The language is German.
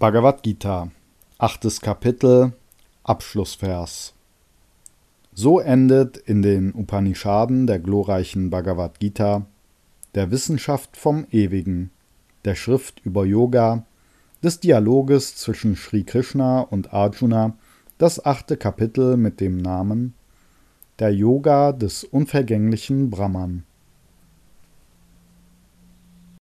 Bhagavad Gita, achtes Kapitel, Abschlussvers. So endet in den Upanishaden der glorreichen Bhagavad Gita, der Wissenschaft vom Ewigen, der Schrift über Yoga, des Dialoges zwischen Sri Krishna und Arjuna, das achte Kapitel mit dem Namen Der Yoga des unvergänglichen Brahman.